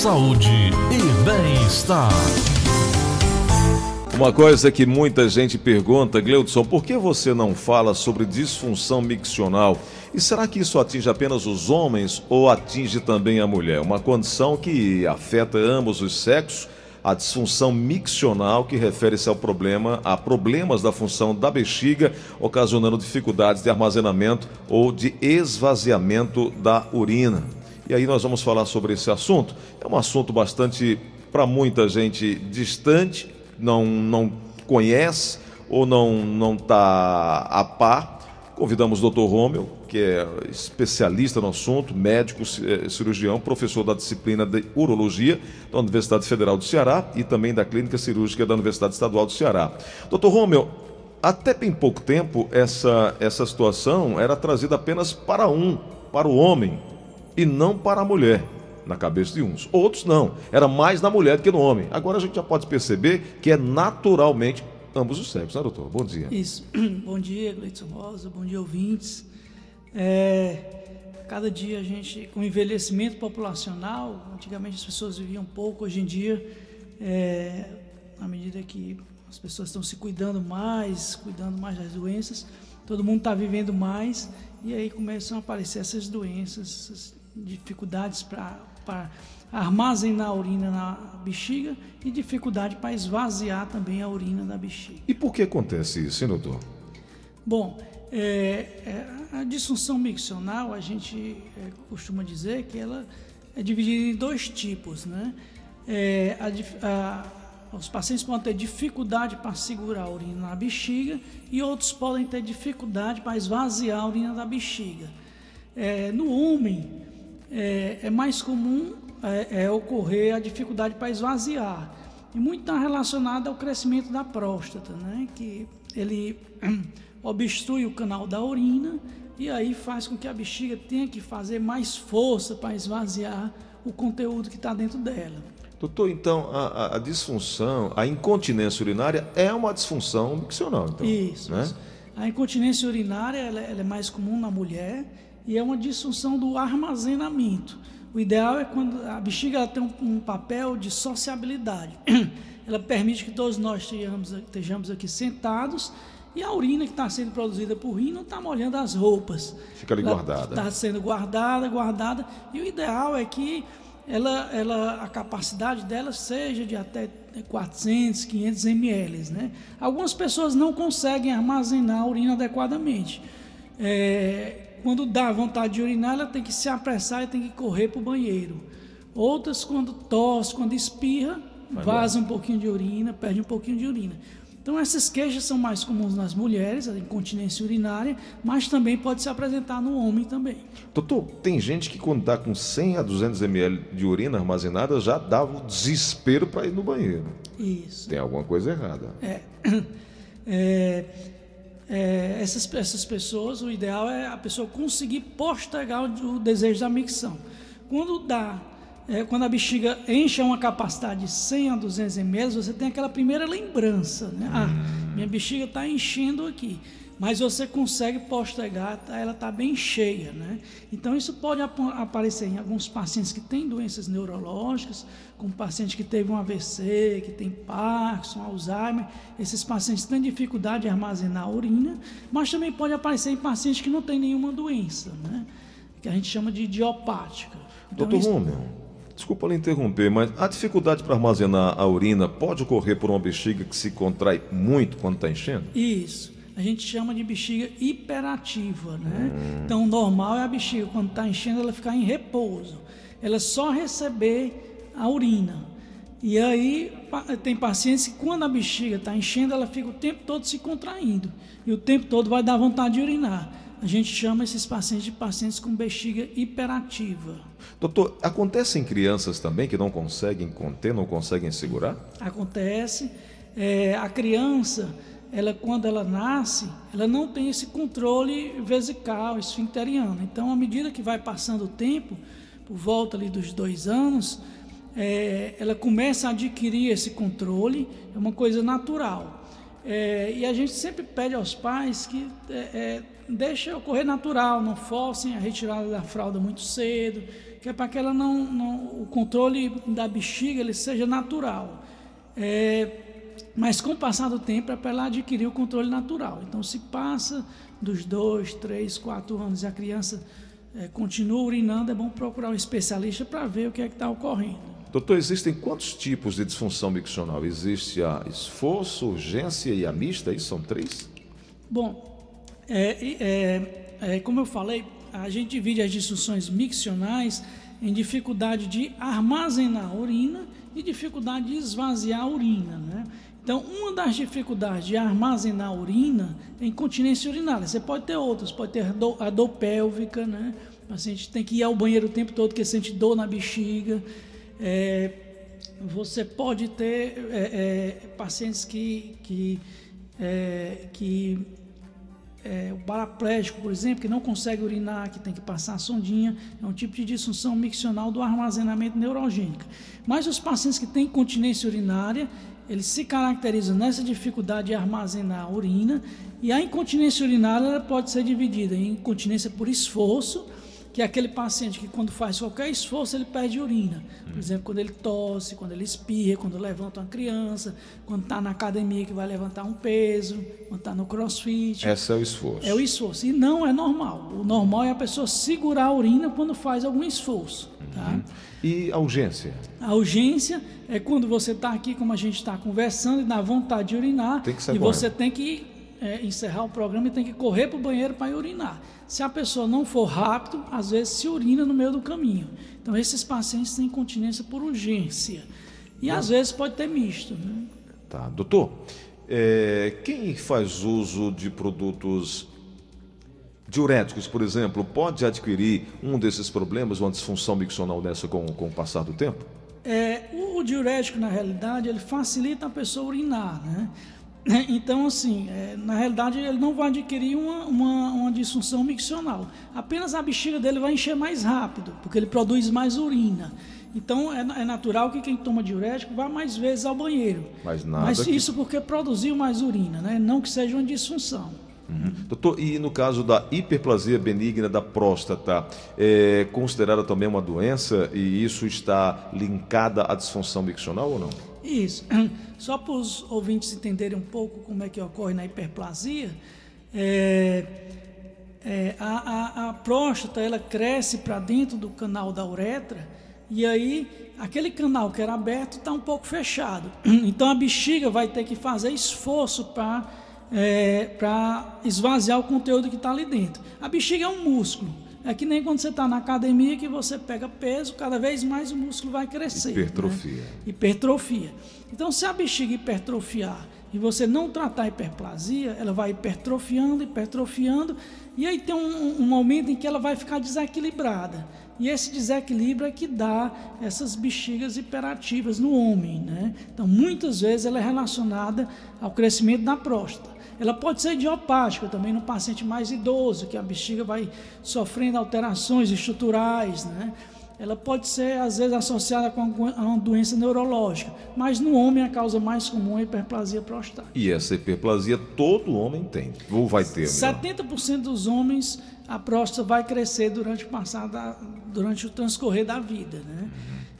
saúde e bem-estar. Uma coisa que muita gente pergunta, Gleudson, por que você não fala sobre disfunção miccional? E será que isso atinge apenas os homens ou atinge também a mulher? Uma condição que afeta ambos os sexos, a disfunção miccional, que refere-se ao problema, a problemas da função da bexiga, ocasionando dificuldades de armazenamento ou de esvaziamento da urina. E aí nós vamos falar sobre esse assunto. É um assunto bastante, para muita gente, distante, não, não conhece ou não está a par. Convidamos o Dr. Rômio, que é especialista no assunto, médico, eh, cirurgião, professor da disciplina de urologia da Universidade Federal do Ceará e também da Clínica Cirúrgica da Universidade Estadual do Ceará. Dr. Rômio, até bem pouco tempo essa, essa situação era trazida apenas para um, para o homem, e não para a mulher, na cabeça de uns. Outros não, era mais na mulher do que no homem. Agora a gente já pode perceber que é naturalmente ambos os sexos, né, doutor? Bom dia. Isso. Bom dia, Gleidson Rosa, bom dia, ouvintes. É, cada dia a gente, com o envelhecimento populacional, antigamente as pessoas viviam pouco, hoje em dia, é, à medida que as pessoas estão se cuidando mais, cuidando mais das doenças, todo mundo está vivendo mais, e aí começam a aparecer essas doenças, essas dificuldades para armazenar a urina na bexiga e dificuldade para esvaziar também a urina da bexiga. E por que acontece isso, hein, doutor? Bom, é, é, a disfunção miccional, a gente é, costuma dizer que ela é dividida em dois tipos, né? É, a, a, os pacientes podem ter dificuldade para segurar a urina na bexiga e outros podem ter dificuldade para esvaziar a urina da bexiga. É, no homem, é, é mais comum é, é, ocorrer a dificuldade para esvaziar. E muito está relacionado ao crescimento da próstata, né? que ele obstrui o canal da urina e aí faz com que a bexiga tenha que fazer mais força para esvaziar o conteúdo que está dentro dela. Doutor, então a, a, disfunção, a incontinência urinária é uma disfunção miccional, então? Isso. Né? A incontinência urinária ela, ela é mais comum na mulher e é uma disfunção do armazenamento. O ideal é quando a bexiga tem um, um, papel de sociabilidade. Ela permite que todos nós estejamos, estejamos aqui sentados e a urina que está sendo produzida por rim não está molhando as roupas. Fica ali ela guardada. Está sendo guardada, guardada. E o ideal é que ela, ela, a capacidade dela seja de até 400, 500 ml. Né? Algumas pessoas não conseguem armazenar a urina adequadamente. É, quando dá vontade de urinar, ela tem que se apressar e tem que correr para o banheiro. Outras, quando tosse, quando espirra, vaza um pouquinho de urina, perde um pouquinho de urina. Então, essas queixas são mais comuns nas mulheres, a incontinência urinária, mas também pode se apresentar no homem também. Doutor, tem gente que quando está com 100 a 200 ml de urina armazenada já dá o desespero para ir no banheiro. Isso. Tem alguma coisa errada. É. é é, essas, essas pessoas, o ideal é a pessoa conseguir postergar o, desejo da micção. Quando dá, é, quando a bexiga enche uma capacidade de 100 a 200 ml, você tem aquela primeira lembrança, né? Ah, minha bexiga está enchendo aqui mas você consegue postergar, tá? ela está bem cheia. Né? Então, isso pode ap aparecer em alguns pacientes que têm doenças neurológicas, como paciente que teve um AVC, que tem Parkinson, Alzheimer. Esses pacientes têm dificuldade de armazenar a urina, mas também pode aparecer em pacientes que não têm nenhuma doença, né? que a gente chama de idiopática. Então, Doutor isso... Romeu, desculpa lhe interromper, mas a dificuldade para armazenar a urina pode ocorrer por uma bexiga que se contrai muito quando está enchendo? Isso a gente chama de bexiga hiperativa, né? Hum. Então, o normal é a bexiga, quando está enchendo, ela ficar em repouso. Ela só receber a urina. E aí, tem pacientes que quando a bexiga está enchendo, ela fica o tempo todo se contraindo. E o tempo todo vai dar vontade de urinar. A gente chama esses pacientes de pacientes com bexiga hiperativa. Doutor, acontece em crianças também que não conseguem conter, não conseguem segurar? Acontece. É, a criança ela quando ela nasce, ela não tem esse controle vesical, esfincteriano. Então, à medida que vai passando o tempo, por volta ali dos dois anos, é, ela começa a adquirir esse controle, é uma coisa natural. É, e a gente sempre pede aos pais que é, é, ocorrer natural, não forcem a retirada da fralda muito cedo, que é para que ela não, não, o controle da bexiga ele seja natural. É, mas com o passar do tempo é para ela adquirir o controle natural. Então, se passa dos dois, três, quatro anos e a criança é, continua urinando, é bom procurar um especialista para ver o que é que está ocorrendo. Doutor, existem quantos tipos de disfunção miccional? Existe a esforço, urgência e a mista? Isso são três? Bom, é, é, é, como eu falei, a gente divide as disfunções miccionais em dificuldade de armazenar urina e dificuldade de esvaziar urina, né? Então, uma das dificuldades de armazenar urina é incontinência urinária. Você pode ter outras, pode ter a dor pélvica, né? O paciente tem que ir ao banheiro o tempo todo porque sente dor na bexiga. É, você pode ter é, é, pacientes que, que, é, que é, o paraplégico, por exemplo, que não consegue urinar, que tem que passar a sondinha, é um tipo de disfunção miccional do armazenamento neurogênico. Mas os pacientes que têm incontinência urinária, eles se caracterizam nessa dificuldade de armazenar a urina, e a incontinência urinária pode ser dividida em incontinência por esforço, que é aquele paciente que quando faz qualquer esforço ele perde urina. Por exemplo, quando ele tosse, quando ele espirra, quando levanta uma criança, quando está na academia que vai levantar um peso, quando está no crossfit. Esse é o esforço. É o esforço. E não é normal. O normal é a pessoa segurar a urina quando faz algum esforço. Tá? Uhum. E a urgência? A urgência é quando você está aqui, como a gente está conversando, e dá vontade de urinar. Tem que ser e você tem que é, encerrar o programa e tem que correr para o banheiro para urinar. Se a pessoa não for rápido, às vezes se urina no meio do caminho. Então, esses pacientes têm incontinência por urgência. E às vezes pode ter misto. Né? Tá. Doutor, é, quem faz uso de produtos diuréticos, por exemplo, pode adquirir um desses problemas, uma disfunção miccional dessa com, com o passar do tempo? É, o diurético, na realidade, ele facilita a pessoa urinar, né? Então, assim, é, na realidade, ele não vai adquirir uma, uma, uma, disfunção miccional. Apenas a bexiga dele vai encher mais rápido, porque ele produz mais urina. Então, é, é natural que quem toma diurético vá mais vezes ao banheiro. Mas, nada Mas que... isso porque produziu mais urina, né? não que seja uma disfunção. Uhum. Doutor, e no caso da hiperplasia benigna da próstata, é considerada também uma doença e isso está linkada à disfunção miccional ou não? Isso. Só para os ouvintes entenderem um pouco como é que ocorre na hiperplasia, é, é, a, a, a, próstata ela cresce para dentro do canal da uretra e aí aquele canal que era aberto está um pouco fechado. Então a bexiga vai ter que fazer esforço para é, esvaziar o conteúdo que está ali dentro. A bexiga é um músculo. É que nem quando você está na academia que você pega peso, cada vez mais o músculo vai crescer. Hipertrofia. Né? Hipertrofia. Então, se a bexiga hipertrofiar e você não tratar a hiperplasia, ela vai hipertrofiando, hipertrofiando, e aí tem um, um momento em que ela vai ficar desequilibrada. E esse desequilíbrio é que dá essas bexigas hiperativas no homem. Né? Então, muitas vezes ela é relacionada ao crescimento da próstata. Ela pode ser idiopática também no paciente mais idoso, que a bexiga vai sofrendo alterações estruturais, né? Ela pode ser, às vezes, associada com uma doença neurológica, mas no homem a causa mais comum é a hiperplasia prostática. E essa hiperplasia todo homem tem, ou vai ter? 70% dos homens a próstata vai crescer durante o, passar da, durante o transcorrer da vida. Né? Uhum.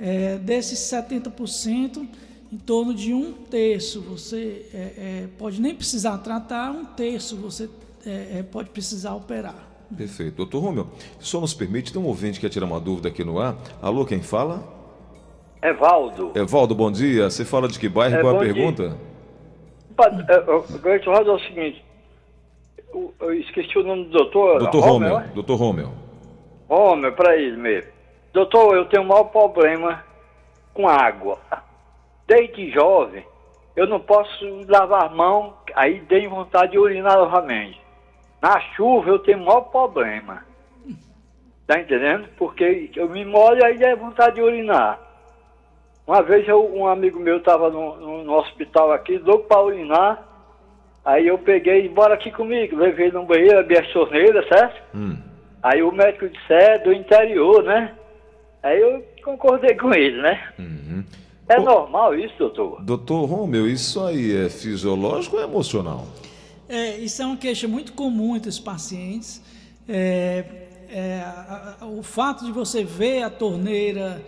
É, desses 70%, em torno de um terço você é, é, pode nem precisar tratar, um terço você é, é pode precisar operar. Perfeito. Doutor Romeu, só nos permite, tem um ouvinte que quer tirar uma dúvida aqui no ar. Alô, quem fala? Evaldo. Evaldo, bom dia. Você fala de que bairro? É, Qual a pergunta? Grande Rosa é o seguinte, eu, eu, esqueci o nome do doutor. Doutor Romeu. É? Doutor Romeu. Romeu, para ele mesmo. Doutor, eu tenho um maior problema com água. Desde jovem, eu não posso lavar mão, aí dei vontade de urinar novamente. Na chuva eu tenho maior problema. Tá entendendo? Porque eu me molho e aí é vontade de urinar. Uma vez eu, um amigo meu estava no, no, no, hospital aqui, louco para urinar. Aí eu peguei, bora aqui comigo, levei no banheiro, abri a torneira, certo? Hum. Aí o médico disse, é do interior, né? Aí eu concordei com ele, né? Uhum. É normal isso, doutor? Doutor Romeu, isso aí é fisiológico ou é emocional? É, isso é uma queixa muito comum entre os pacientes. É, é, a, a, o fato de você ver a torneira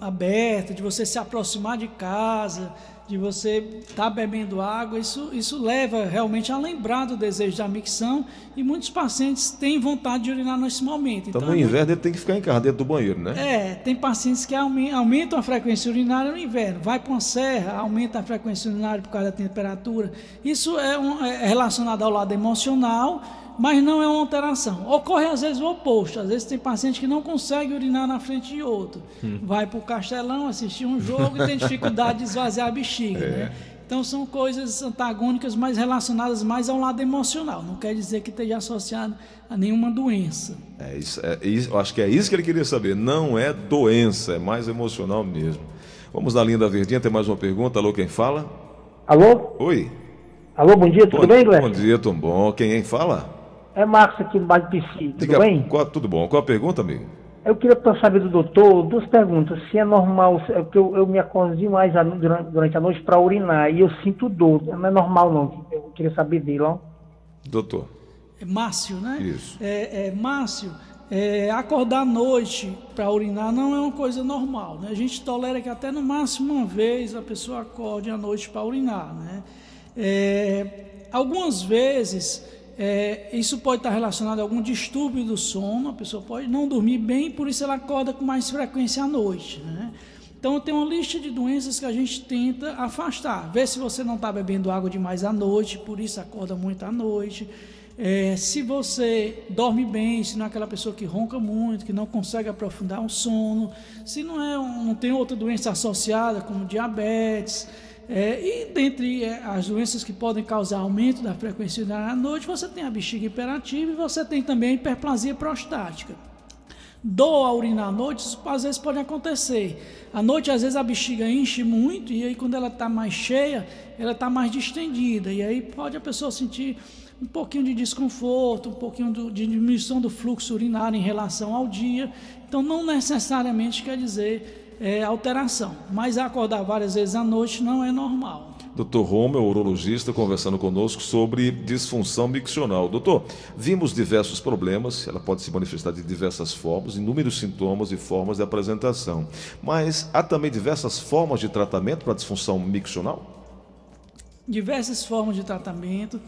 aberta, de você se aproximar de casa, de você estar tá bebendo água, isso, isso leva realmente a lembrar do desejo da micção e muitos pacientes têm vontade de urinar nesse momento. Então, então no é inverno ele tem que ficar em casa dentro do banheiro, né? É, tem pacientes que aumentam a frequência urinária no inverno, vai para uma serra, aumenta a frequência urinária por causa da temperatura. Isso é, um, é relacionado ao lado emocional mas não é uma alteração. Ocorre às vezes o oposto. Às vezes tem paciente que não consegue urinar na frente de outro. Hum. Vai para o castelão assistir um jogo e tem dificuldade de esvaziar a bexiga. É. Né? Então são coisas antagônicas, mas relacionadas mais ao lado emocional. Não quer dizer que esteja associado a nenhuma doença. É isso, é isso, eu acho que é isso que ele queria saber. Não é doença, é mais emocional mesmo. Vamos na linha da Verdinha, tem mais uma pergunta. Alô, quem fala? Alô? Oi. Alô, bom dia, tudo bom, bem, Glenn? Bom dia, tudo bom. Quem fala? É Marcos aqui no bairro Pici, tudo Diga, bem? Qual, tudo bom. Qual a pergunta, amigo? Eu queria saber do doutor duas perguntas. Se é normal, é porque eu, eu me acordo demais durante, durante a noite para urinar e eu sinto dor. Não é normal, não. Eu queria saber dele, ó. Doutor. É Márcio, né? Isso. É, é Márcio, é, acordar à noite para urinar não é uma coisa normal. Né? A gente tolera que até no máximo uma vez a pessoa acorde à noite para urinar. Né? É, algumas vezes é, isso pode estar relacionado a algum distúrbio do sono, a pessoa pode não dormir bem, por isso ela acorda com mais frequência à noite. Né? Então tem uma lista de doenças que a gente tenta afastar. Ver se você não está bebendo água demais à noite, por isso acorda muito à noite. É, se você dorme bem, se não é aquela pessoa que ronca muito, que não consegue aprofundar o sono, se não é não tem outra doença associada como diabetes, é, e dentre é, as doenças que podem causar aumento da frequência urinária à noite, você tem a bexiga hiperativa e você tem também a hiperplasia prostática. Dor ao urinar à noite, isso às vezes pode acontecer. À noite, às vezes, a bexiga enche muito e aí, quando ela está mais cheia, ela está mais distendida. E aí pode a pessoa sentir um pouquinho de desconforto, um pouquinho de diminuição do fluxo urinário em relação ao dia. Então, não necessariamente quer dizer é, alteração, mas acordar várias vezes à noite não é normal. Dr. Romeu, urologista, conversando conosco sobre disfunção miccional. Doutor, vimos diversos problemas, ela pode se manifestar de diversas formas, inúmeros sintomas e formas de apresentação. Mas há também diversas formas de tratamento para a disfunção miccional? Diversas formas de tratamento.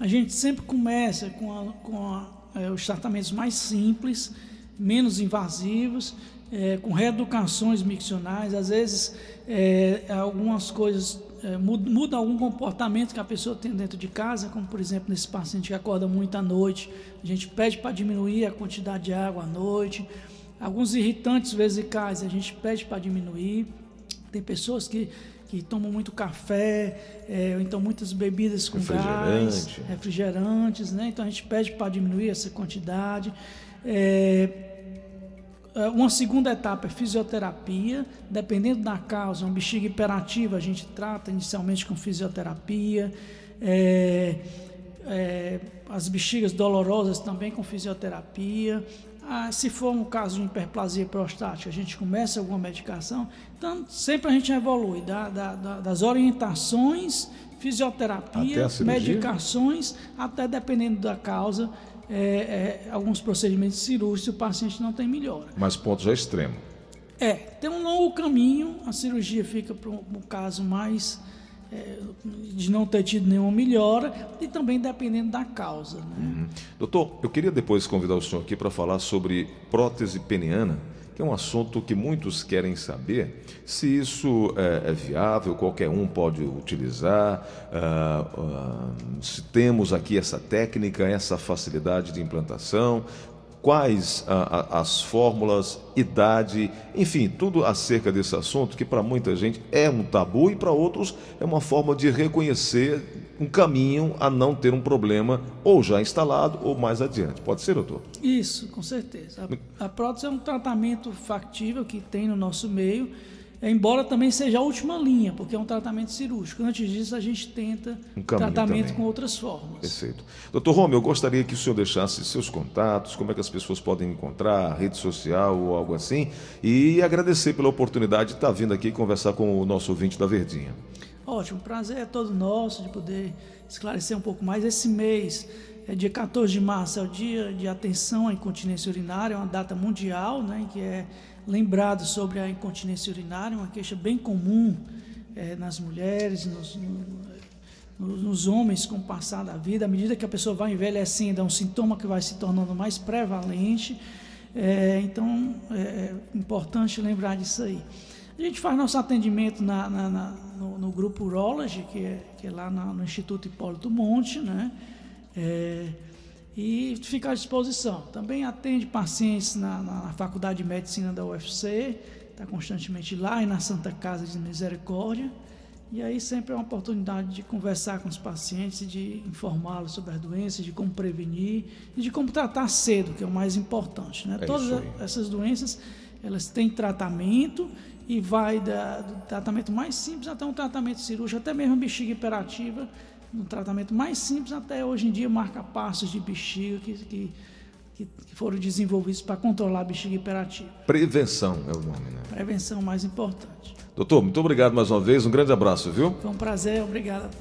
A gente sempre começa com, a, com a, é, os tratamentos mais simples, menos invasivos, é, com reeducações miccionais, às vezes é, algumas coisas é, mudam algum comportamento que a pessoa tem dentro de casa, como por exemplo nesse paciente que acorda muito à noite, a gente pede para diminuir a quantidade de água à noite, alguns irritantes vesicais a gente pede para diminuir, tem pessoas que que tomam muito café, é, ou então muitas bebidas com gás, refrigerantes, né? Então a gente pede para diminuir essa quantidade. É, é, uma segunda etapa é fisioterapia, dependendo da causa, uma bexiga hiperativa a gente trata inicialmente com fisioterapia, é, é, as bexigas dolorosas também com fisioterapia. Ah, se for um caso de hiperplasia prostática, a gente começa alguma medicação. Então, sempre a gente evolui da, da, da, das orientações, fisioterapia, medicações, até dependendo da causa, é, é, alguns procedimentos cirúrgicos o paciente não tem melhora. Mas ponto já extremo. É, tem um longo caminho, a cirurgia fica para um, um caso mais de não ter tido nenhuma melhora e também dependendo da causa. Né? Uhum. Doutor, eu queria depois convidar o senhor aqui para falar sobre prótese peniana que é um assunto que muitos querem saber se isso é, é viável, qualquer um pode utilizar, uh, uh, se temos aqui essa técnica, essa facilidade de implantação, quais a, a, as fórmulas, idade, enfim, tudo acerca desse assunto que para muita gente é um tabu e para outros é uma forma de reconhecer um caminho a não ter um problema ou já instalado ou mais adiante. Pode ser, doutor? Isso, com certeza. A, a prótese é um tratamento factível que tem no nosso meio. Embora também seja a última linha, porque é um tratamento cirúrgico. Antes disso, a gente tenta Um tratamento também. com outras formas. Perfeito. Doutor Romeu, eu gostaria que o senhor deixasse seus contatos, como é que as pessoas podem encontrar, rede social ou algo assim, e agradecer pela oportunidade de estar vindo aqui conversar com o nosso ouvinte da Verdinha. Ótimo, prazer é todo nosso de poder esclarecer um pouco mais. Esse mês, é dia 14 de março, é o dia de atenção à incontinência urinária, é uma data mundial, né, que é lembrado sobre a incontinência urinária, uma queixa bem comum eh, nas mulheres, nos, no- no- nos homens com o passar da vida. À medida que a pessoa vai envelhecendo, é um sintoma que vai se tornando mais prevalente. É, então, é, é importante lembrar disso aí. A gente faz nosso atendimento na- na- na- no, no grupo Urology, que é, que é lá no Instituto Hipólito Monte, né? É, e fica à disposição. Também atende pacientes na, na Faculdade de Medicina da UFC, está constantemente lá e na Santa Casa de Misericórdia. E aí sempre é uma oportunidade de conversar com os pacientes, de informá-los sobre as doenças, de como prevenir e de como tratar cedo, que é o mais importante. Né? É Todas essas doenças, elas têm tratamento e vai da- do tratamento mais simples até um tratamento cirúrgico, até mesmo bexiga hiperativa, no tratamento mais simples até hoje em dia marca-passos de bexiga que, que, que- que foram desenvolvidos para controlar a bexiga hiperativa. Prevenção é o nome, né? Prevenção mais importante. Doutor, muito obrigado mais uma vez, um grande abraço, viu? Foi um prazer, obrigado a todos.